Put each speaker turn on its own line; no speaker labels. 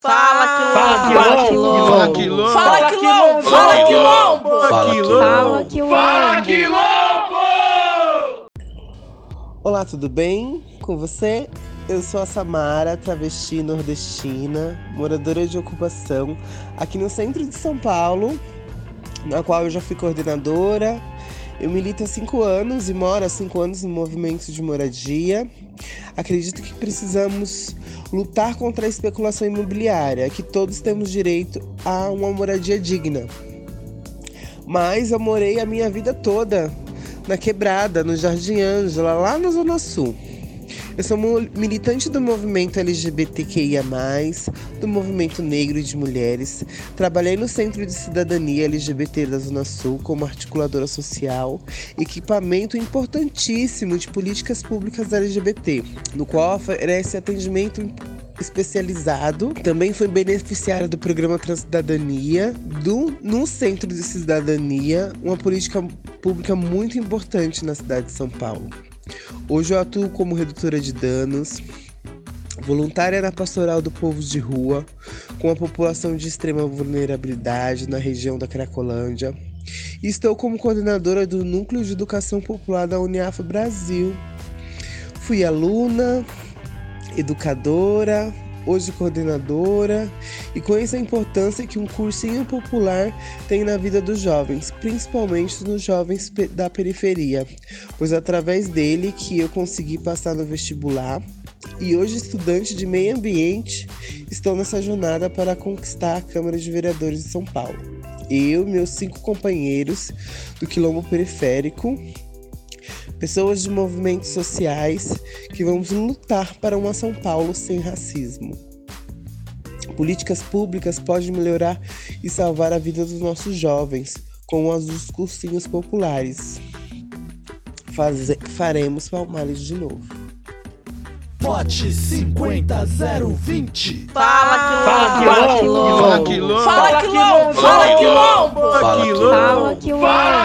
Fala
quilombo!
Fala quilombo!
Fala quilombo! Fala quilombo!
Fala quilombo!
Fala quilombo!
Olá, tudo bem com você? Eu sou a Samara, travesti nordestina, moradora de ocupação aqui no centro de São Paulo, na qual eu já fui coordenadora. Eu milito há cinco anos e moro há cinco anos no movimento de moradia. Acredito que precisamos lutar contra a especulação imobiliária, que todos temos direito a uma moradia digna. Mas eu morei a minha vida toda na Quebrada, no Jardim Ângela, lá na Zona Sul. Eu sou militante do movimento LGBTQIA, do movimento negro e de mulheres. Trabalhei no Centro de Cidadania LGBT da Zona Sul como articuladora social, equipamento importantíssimo de políticas públicas LGBT, no qual oferece atendimento especializado. Também foi beneficiária do programa Transcidadania, do, no Centro de Cidadania, uma política pública muito importante na cidade de São Paulo. Hoje eu atuo como redutora de danos, voluntária na pastoral do povo de rua, com a população de extrema vulnerabilidade na região da Cracolândia. E estou como coordenadora do Núcleo de Educação Popular da Uniaf Brasil. Fui aluna, educadora, hoje coordenadora, e conheço a importância que um cursinho popular tem na vida dos jovens, principalmente nos jovens da periferia, pois através dele que eu consegui passar no vestibular e hoje estudante de meio ambiente, estou nessa jornada para conquistar a Câmara de Vereadores de São Paulo. Eu, meus cinco companheiros do Quilombo Periférico, pessoas de movimentos sociais que vamos lutar para uma São Paulo sem racismo. Políticas públicas podem melhorar e salvar a vida dos nossos jovens, com as dos cursinhos populares. Faze faremos Palmares de novo.
Pote 50020
Fala
quilombo! Fala quilombo!
Fala quilombo! Fala quilombo!
Fala quilombo!
Fala quilombo!
Fala quilombo!